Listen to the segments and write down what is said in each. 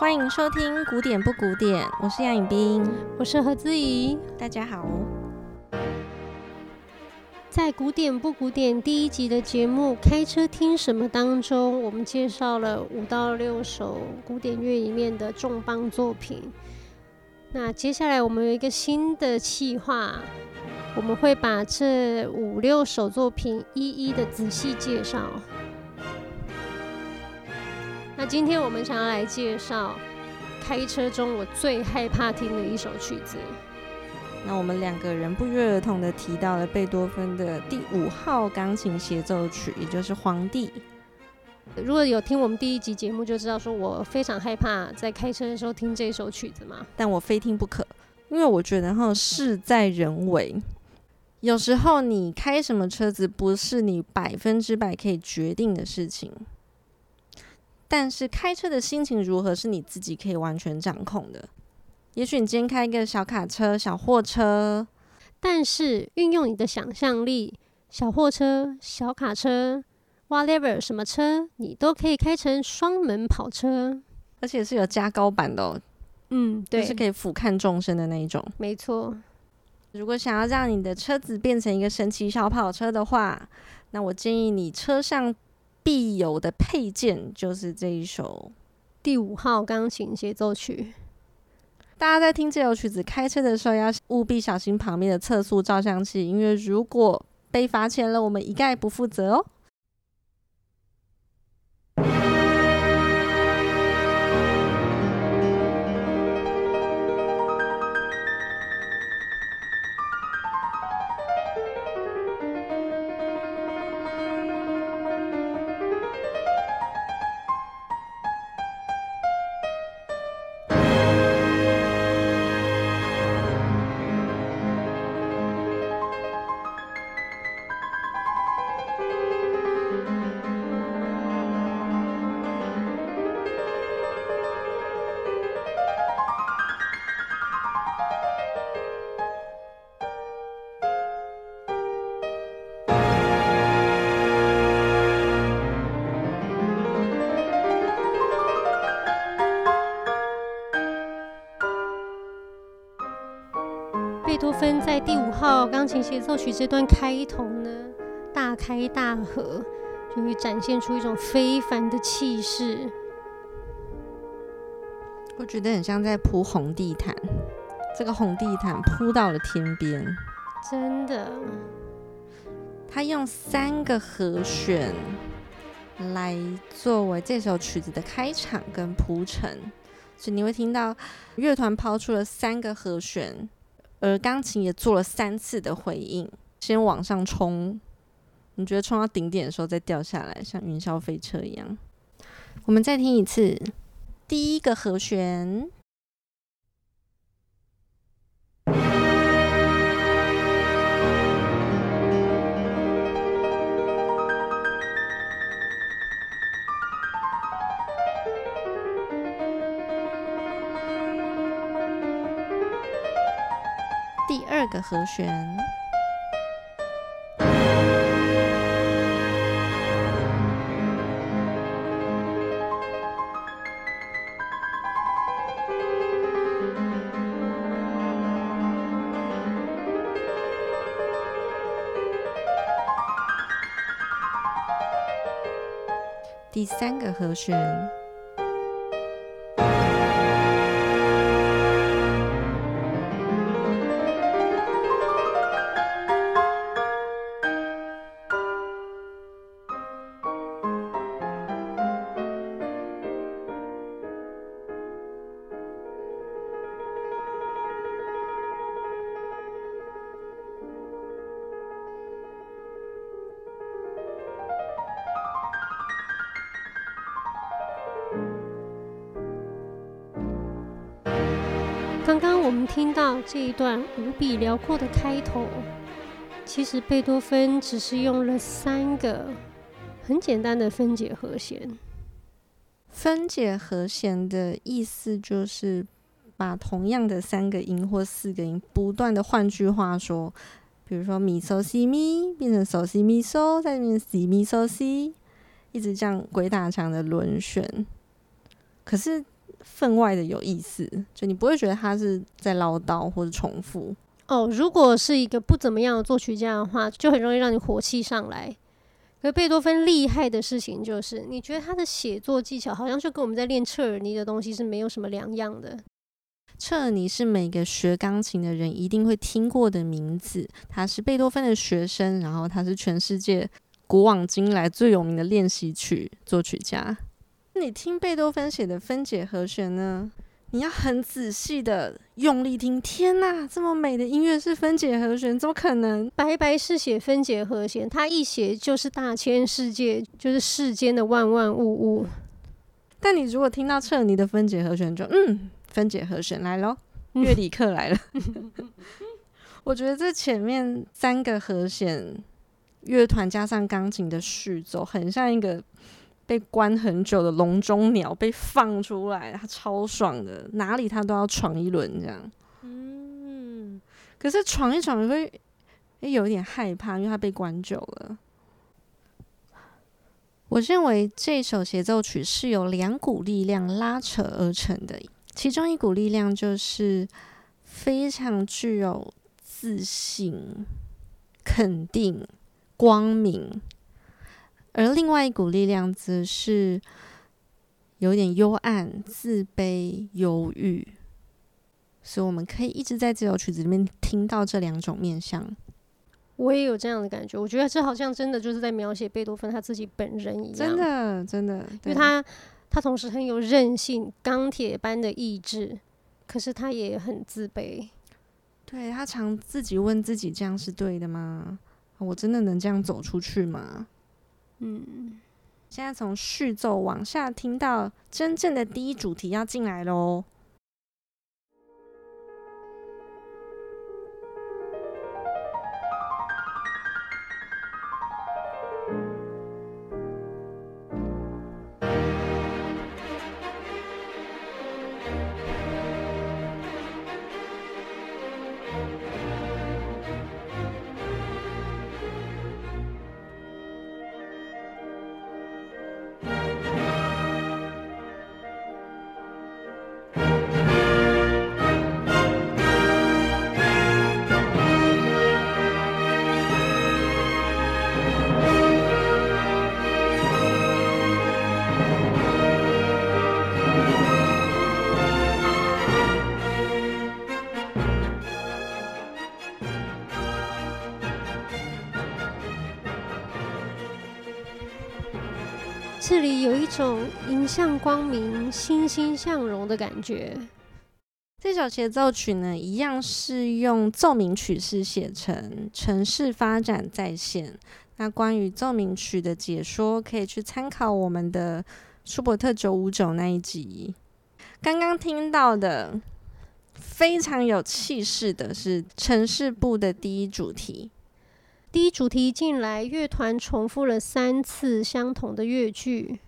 欢迎收听古典不古典，我是杨颖冰，我是何姿怡，大家好。在古典不古典第一集的节目《开车听什么》当中，我们介绍了五到六首古典乐里面的重磅作品。那接下来我们有一个新的企划。我们会把这五六首作品一一的仔细介绍。那今天我们想要来介绍开车中我最害怕听的一首曲子。那我们两个人不约而同的提到了贝多芬的第五号钢琴协奏曲，也就是《皇帝》。如果有听我们第一集节目，就知道说我非常害怕在开车的时候听这首曲子嘛。但我非听不可，因为我觉得哈事在人为。有时候你开什么车子不是你百分之百可以决定的事情，但是开车的心情如何是你自己可以完全掌控的。也许你今天开一个小卡车、小货车，但是运用你的想象力，小货车、小卡车，whatever 什么车，你都可以开成双门跑车，而且是有加高版的哦。嗯，对，就是可以俯瞰众生的那一种。没错。如果想要让你的车子变成一个神奇小跑车的话，那我建议你车上必有的配件就是这一首第五号钢琴协奏曲。大家在听这首曲子开车的时候，要务必小心旁边的测速照相器，因为如果被罚钱了，我们一概不负责哦。贝多芬在第五号钢琴协奏曲这段开头呢，大开大合，就会展现出一种非凡的气势。我觉得很像在铺红地毯，这个红地毯铺到了天边，真的。他用三个和弦来作为这首曲子的开场跟铺陈，所以你会听到乐团抛出了三个和弦。而钢琴也做了三次的回应，先往上冲，你觉得冲到顶点的时候再掉下来，像云霄飞车一样。我们再听一次，第一个和弦。第二个和弦，第三个和弦。刚刚我们听到这一段无比辽阔的开头，其实贝多芬只是用了三个很简单的分解和弦。分解和弦的意思就是把同样的三个音或四个音不断的，换句话说，比如说咪嗦西咪变成嗦西咪嗦，再变成西咪嗦西，一直这样鬼打墙的轮旋。可是分外的有意思，就你不会觉得他是在唠叨或者重复。哦，如果是一个不怎么样的作曲家的话，就很容易让你火气上来。可贝多芬厉害的事情就是，你觉得他的写作技巧好像就跟我们在练彻尔尼的东西是没有什么两样的。彻尔尼是每个学钢琴的人一定会听过的名字，他是贝多芬的学生，然后他是全世界古往今来最有名的练习曲作曲家。你听贝多芬写的分解和弦呢？你要很仔细的用力听，天哪，这么美的音乐是分解和弦，怎么可能？白白是写分解和弦，他一写就是大千世界，就是世间的万万物物。但你如果听到彻尔尼的分解和弦，就嗯，分解和弦来喽，乐理课来了。我觉得这前面三个和弦，乐团加上钢琴的序奏，很像一个。被关很久的笼中鸟被放出来，他超爽的，哪里他都要闯一轮这样。嗯，可是闯一闯也会有一点害怕，因为他被关久了。我认为这首协奏曲是由两股力量拉扯而成的，其中一股力量就是非常具有自信、肯定、光明。而另外一股力量则是有点幽暗、自卑、忧郁，所以我们可以一直在这首曲子里面听到这两种面相。我也有这样的感觉，我觉得这好像真的就是在描写贝多芬他自己本人一样，真的，真的，因为他他同时很有韧性、钢铁般的意志，可是他也很自卑。对，他常自己问自己：这样是对的吗？我真的能这样走出去吗？嗯，现在从序奏往下听到真正的第一主题要进来喽。有一种迎向光明、欣欣向荣的感觉。这首协奏曲呢，一样是用奏鸣曲式写成，城市发展在线。那关于奏鸣曲的解说，可以去参考我们的舒伯特九五九那一集。刚刚听到的非常有气势的是城市部的第一主题。第一主题进来，乐团重复了三次相同的乐句。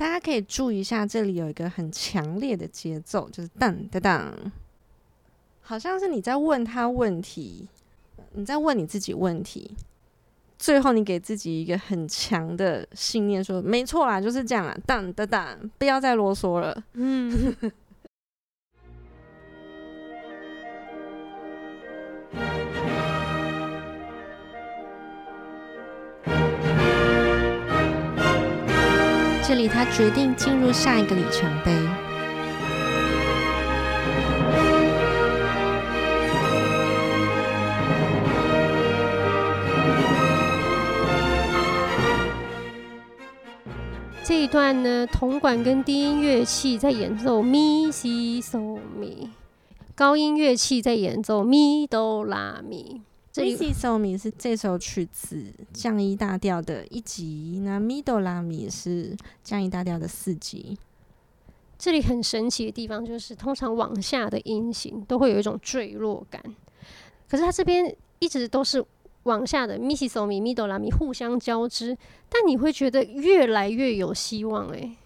大家可以注意一下，这里有一个很强烈的节奏，就是当当当，好像是你在问他问题，你在问你自己问题，最后你给自己一个很强的信念，说没错啦，就是这样啦，当当当，不要再啰嗦了。嗯。这里，他决定进入下一个里程碑。这一段呢，铜管跟低音乐器在演奏咪西嗦咪，高音乐器在演奏咪哆拉咪。咪西嗦咪是这首曲子降一大调的一级，那咪哆拉咪是降一大调的四级。这里很神奇的地方就是，通常往下的音型都会有一种坠落感，可是它这边一直都是往下的咪西嗦咪、咪哆拉咪互相交织，但你会觉得越来越有希望，哎，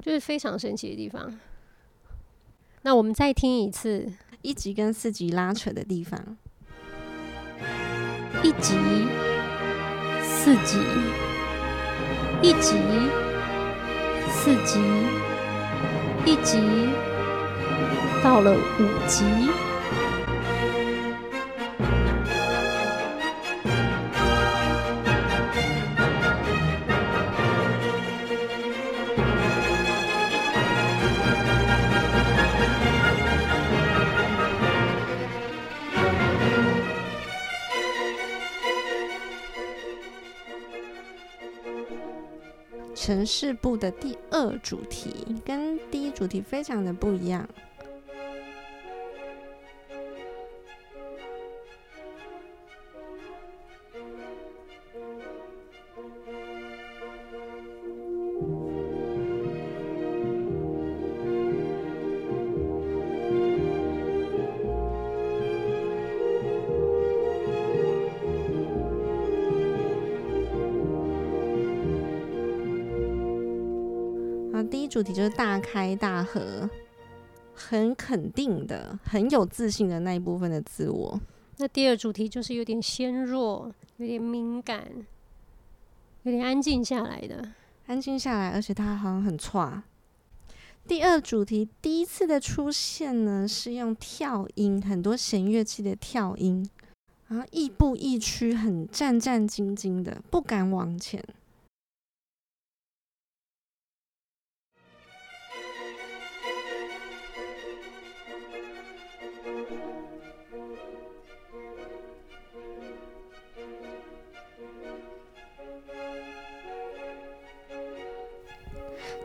就是非常神奇的地方。那我们再听一次一级跟四级拉扯的地方。一级，四级，一级，四级，一级到了五级。城市部的第二主题跟第一主题非常的不一样。主题就是大开大合，很肯定的、很有自信的那一部分的自我。那第二主题就是有点纤弱、有点敏感、有点安静下来的，安静下来，而且他好像很差。第二主题第一次的出现呢，是用跳音，很多弦乐器的跳音，然后亦步亦趋，很战战兢兢的，不敢往前。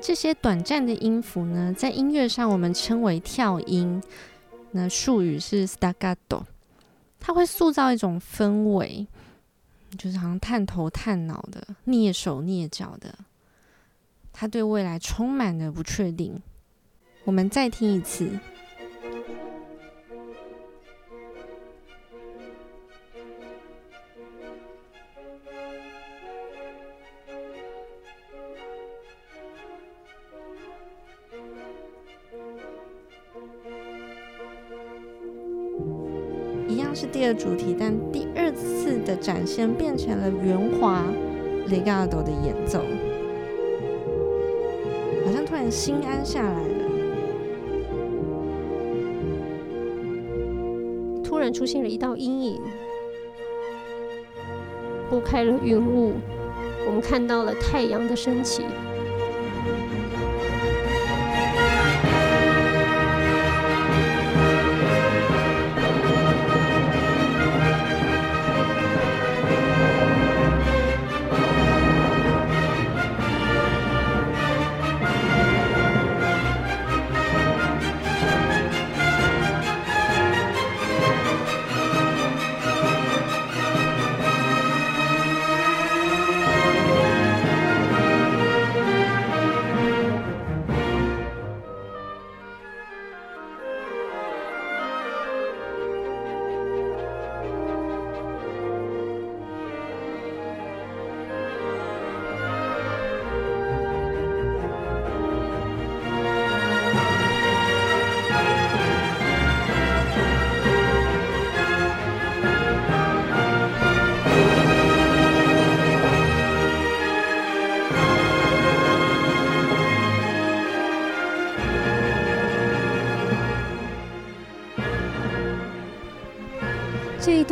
这些短暂的音符呢，在音乐上我们称为跳音，那术语是 staccato，它会塑造一种氛围，就是好像探头探脑的、蹑手蹑脚的，它对未来充满了不确定。我们再听一次。是第二主题，但第二次的展现变成了圆滑 legato 的演奏，好像突然心安下来了，突然出现了一道阴影，拨开了云雾，我们看到了太阳的升起。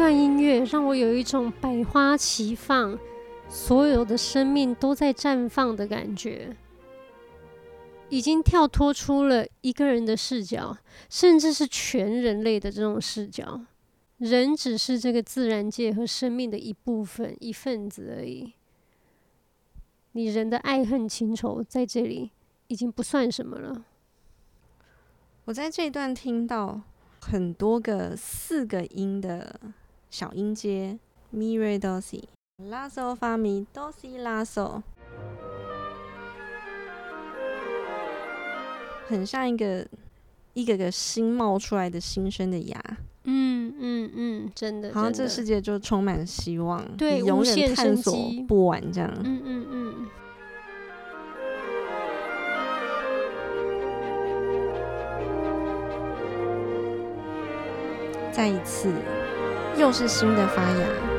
段音乐让我有一种百花齐放，所有的生命都在绽放的感觉，已经跳脱出了一个人的视角，甚至是全人类的这种视角。人只是这个自然界和生命的一部分、一份子而已。你人的爱恨情仇在这里已经不算什么了。我在这段听到。很多个四个音的小音阶，mi re do si，la sol fa mi do si la sol，很像一个一个个新冒出来的新生的芽。嗯嗯嗯，真的，好像这世界就充满希望，对，永远探索不完这样。嗯嗯嗯。再一次，又是新的发芽。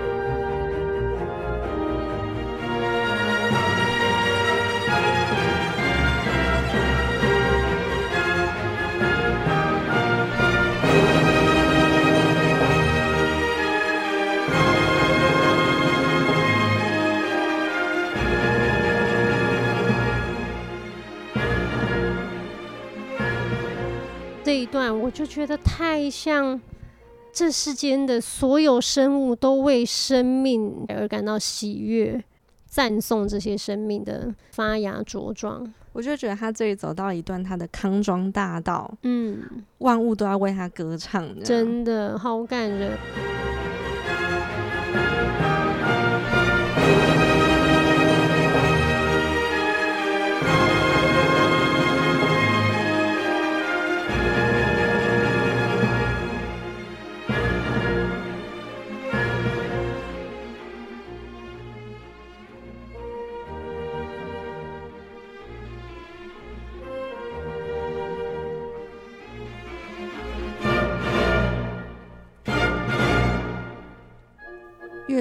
这一段我就觉得太像这世间的所有生物都为生命而感到喜悦，赞颂这些生命的发芽茁壮。我就觉得他这里走到一段他的康庄大道，嗯，万物都要为他歌唱，真的好感人。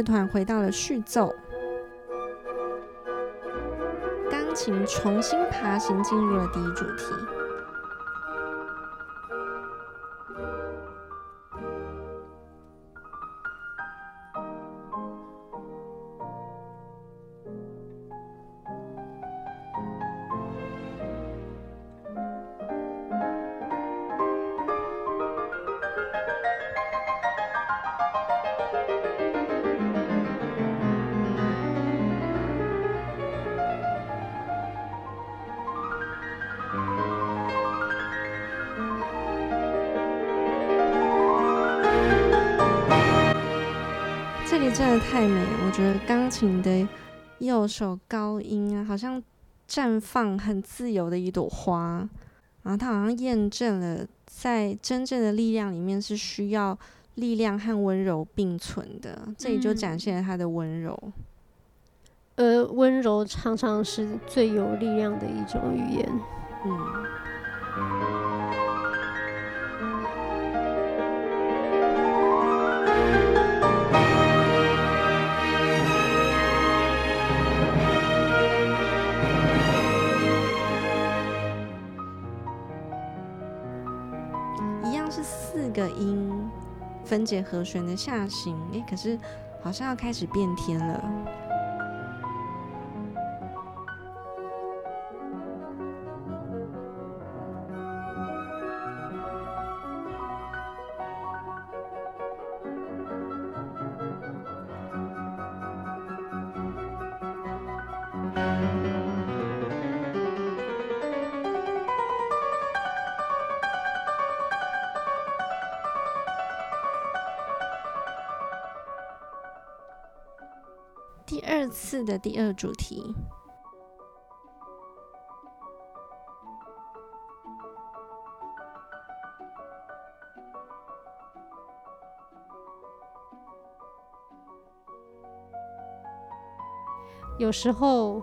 乐团回到了序奏，钢琴重新爬行进入了第一主题。觉得钢琴的右手高音啊，好像绽放很自由的一朵花，然后它好像验证了，在真正的力量里面是需要力量和温柔并存的，这里就展现了它的温柔。而温柔常常是最有力量的一种语言。嗯。的音分解和弦的下行，诶，可是好像要开始变天了。二次的第二主题，有时候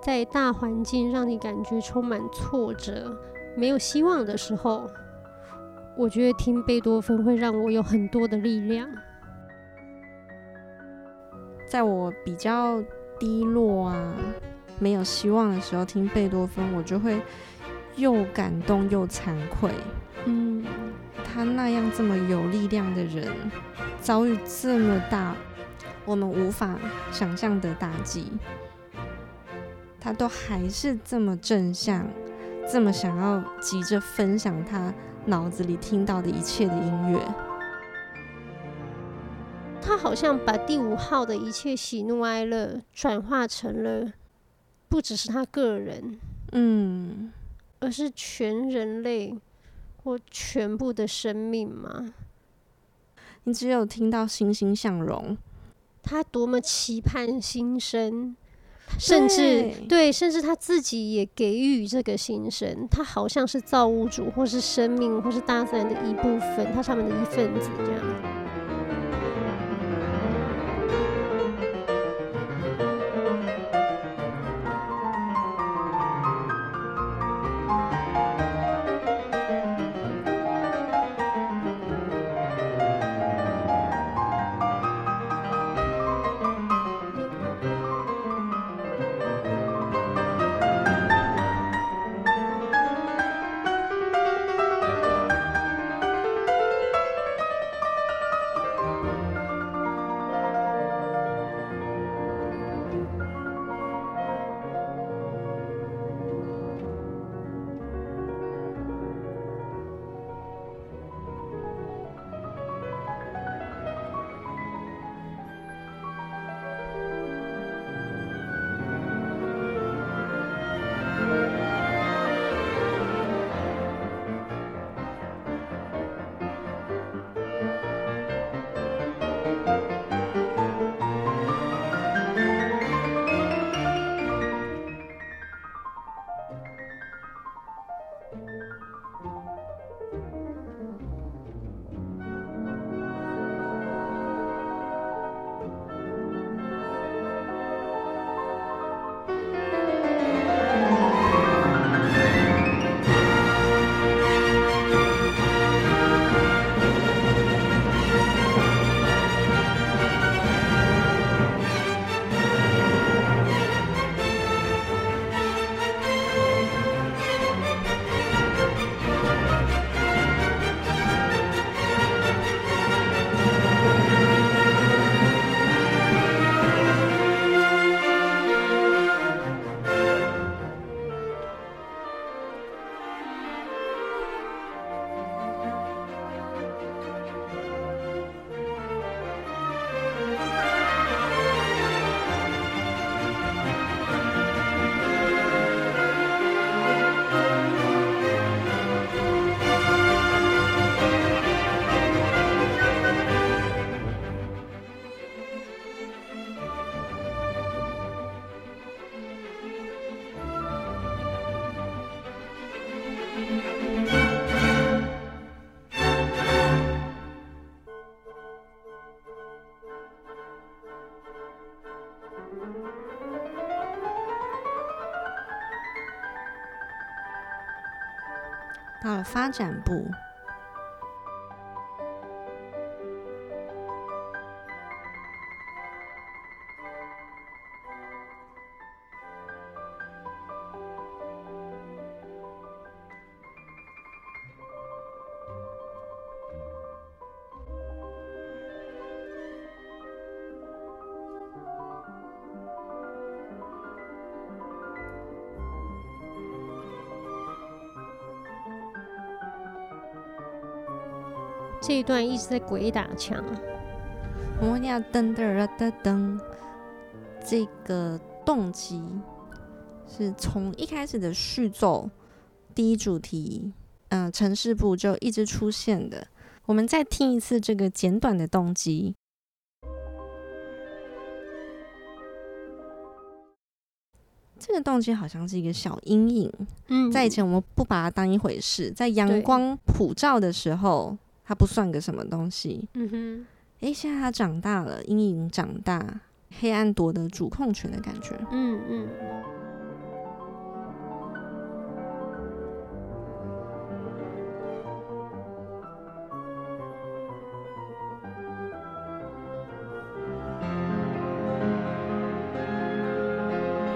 在大环境让你感觉充满挫折、没有希望的时候，我觉得听贝多芬会让我有很多的力量。在我比较低落啊、没有希望的时候，听贝多芬，我就会又感动又惭愧。嗯，他那样这么有力量的人，遭遇这么大我们无法想象的打击，他都还是这么正向，这么想要急着分享他脑子里听到的一切的音乐。他好像把第五号的一切喜怒哀乐转化成了，不只是他个人，嗯，而是全人类或全部的生命吗？你只有听到欣欣向荣，他多么期盼新生，甚至对，对，甚至他自己也给予这个新生，他好像是造物主，或是生命，或是大自然的一部分，他上面的一份子这样。发展部。这一段一直在鬼打墙。我们要噔噔噔噔，这个动机是从一开始的序奏第一主题，嗯、呃，呈示部就一直出现的。我们再听一次这个简短的动机。这个动机好像是一个小阴影。嗯，在以前我们不把它当一回事，在阳光普照的时候。它不算个什么东西。嗯哼，诶，现在他长大了，阴影长大，黑暗夺得主控权的感觉。嗯嗯。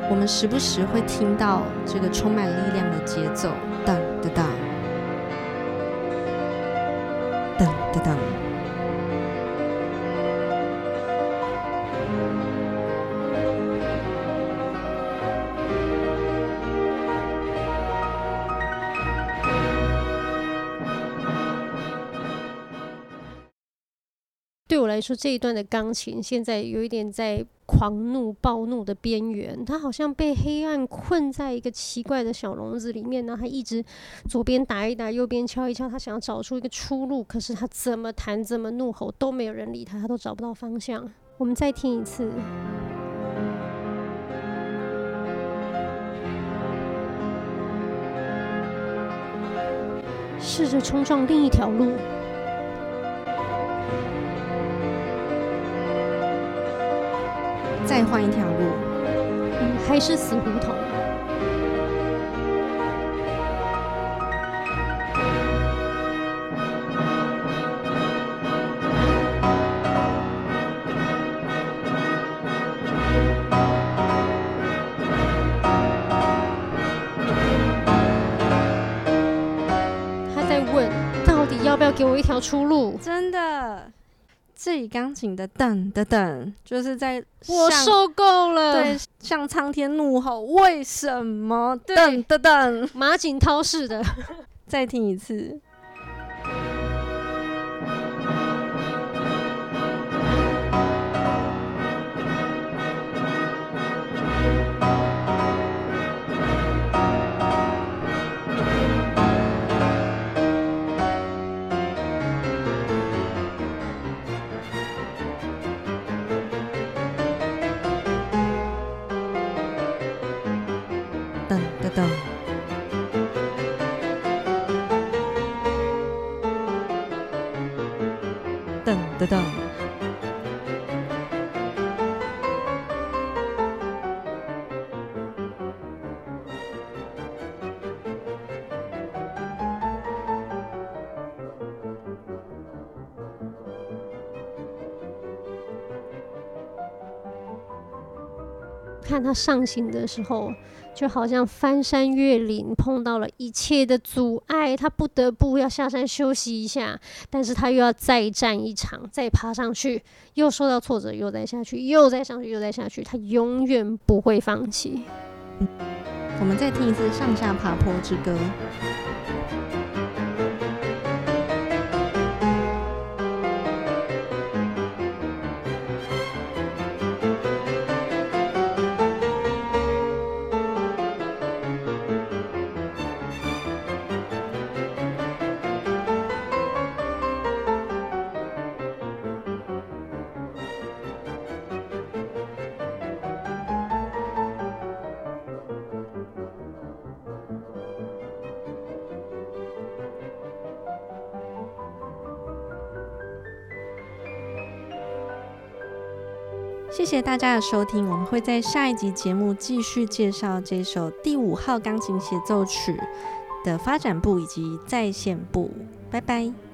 我们时不时会听到这个充满力量的节奏，当的当。说，这一段的钢琴现在有一点在。狂怒、暴怒的边缘，他好像被黑暗困在一个奇怪的小笼子里面呢。他一直左边打一打，右边敲一敲，他想要找出一个出路。可是他怎么弹、怎么怒吼，都没有人理他，他都找不到方向。我们再听一次，试着冲撞另一条路。再换一条路，嗯，还是死胡同。他在问，到底要不要给我一条出路？真的。自己钢琴的噔噔噔，就是在我受够了，对，向苍天怒吼，为什么？噔噔噔，马景涛式的，再听一次。得到他上行的时候，就好像翻山越岭，碰到了一切的阻碍，他不得不要下山休息一下，但是他又要再战一场，再爬上去，又受到挫折，又再下去，又再上去，又再下去，他永远不会放弃。我们再听一次《上下爬坡之歌》。谢谢大家的收听，我们会在下一集节目继续介绍这首第五号钢琴协奏曲的发展部以及再现部。拜拜。